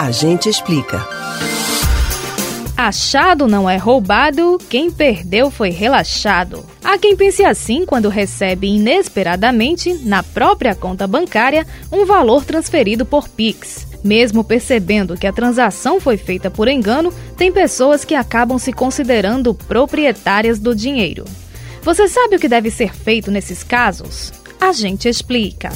A gente explica. Achado não é roubado, quem perdeu foi relaxado. Há quem pense assim quando recebe inesperadamente, na própria conta bancária, um valor transferido por Pix. Mesmo percebendo que a transação foi feita por engano, tem pessoas que acabam se considerando proprietárias do dinheiro. Você sabe o que deve ser feito nesses casos? A gente explica.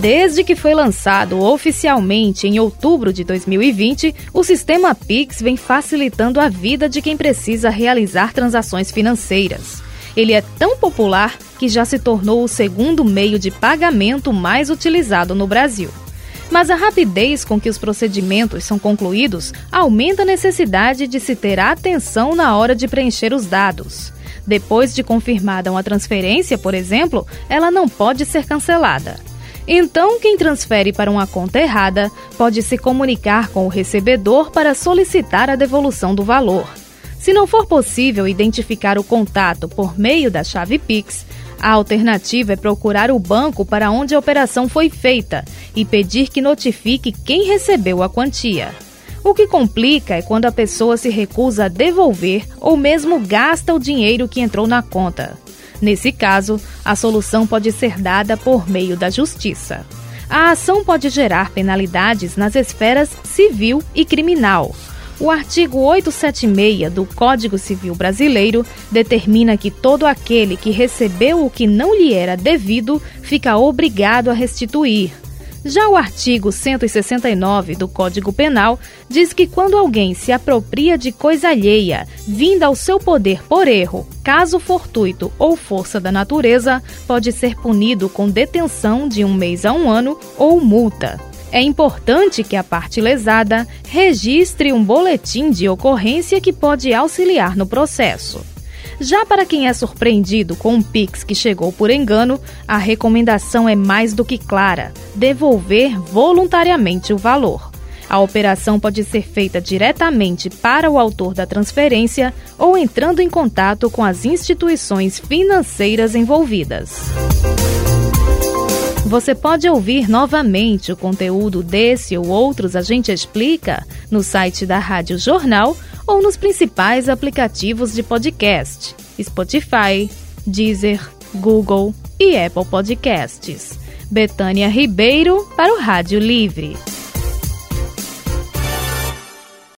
Desde que foi lançado oficialmente em outubro de 2020, o sistema Pix vem facilitando a vida de quem precisa realizar transações financeiras. Ele é tão popular que já se tornou o segundo meio de pagamento mais utilizado no Brasil. Mas a rapidez com que os procedimentos são concluídos aumenta a necessidade de se ter atenção na hora de preencher os dados. Depois de confirmada uma transferência, por exemplo, ela não pode ser cancelada. Então, quem transfere para uma conta errada pode se comunicar com o recebedor para solicitar a devolução do valor. Se não for possível identificar o contato por meio da chave Pix, a alternativa é procurar o banco para onde a operação foi feita e pedir que notifique quem recebeu a quantia. O que complica é quando a pessoa se recusa a devolver ou mesmo gasta o dinheiro que entrou na conta. Nesse caso, a solução pode ser dada por meio da justiça. A ação pode gerar penalidades nas esferas civil e criminal. O artigo 876 do Código Civil Brasileiro determina que todo aquele que recebeu o que não lhe era devido fica obrigado a restituir, já o artigo 169 do Código Penal diz que quando alguém se apropria de coisa alheia, vinda ao seu poder por erro, caso fortuito ou força da natureza, pode ser punido com detenção de um mês a um ano ou multa. É importante que a parte lesada registre um boletim de ocorrência que pode auxiliar no processo. Já para quem é surpreendido com um Pix que chegou por engano, a recomendação é mais do que clara: devolver voluntariamente o valor. A operação pode ser feita diretamente para o autor da transferência ou entrando em contato com as instituições financeiras envolvidas. Você pode ouvir novamente o conteúdo desse ou outros A Gente Explica no site da Rádio Jornal ou nos principais aplicativos de podcast: Spotify, Deezer, Google e Apple Podcasts. Betânia Ribeiro para o Rádio Livre.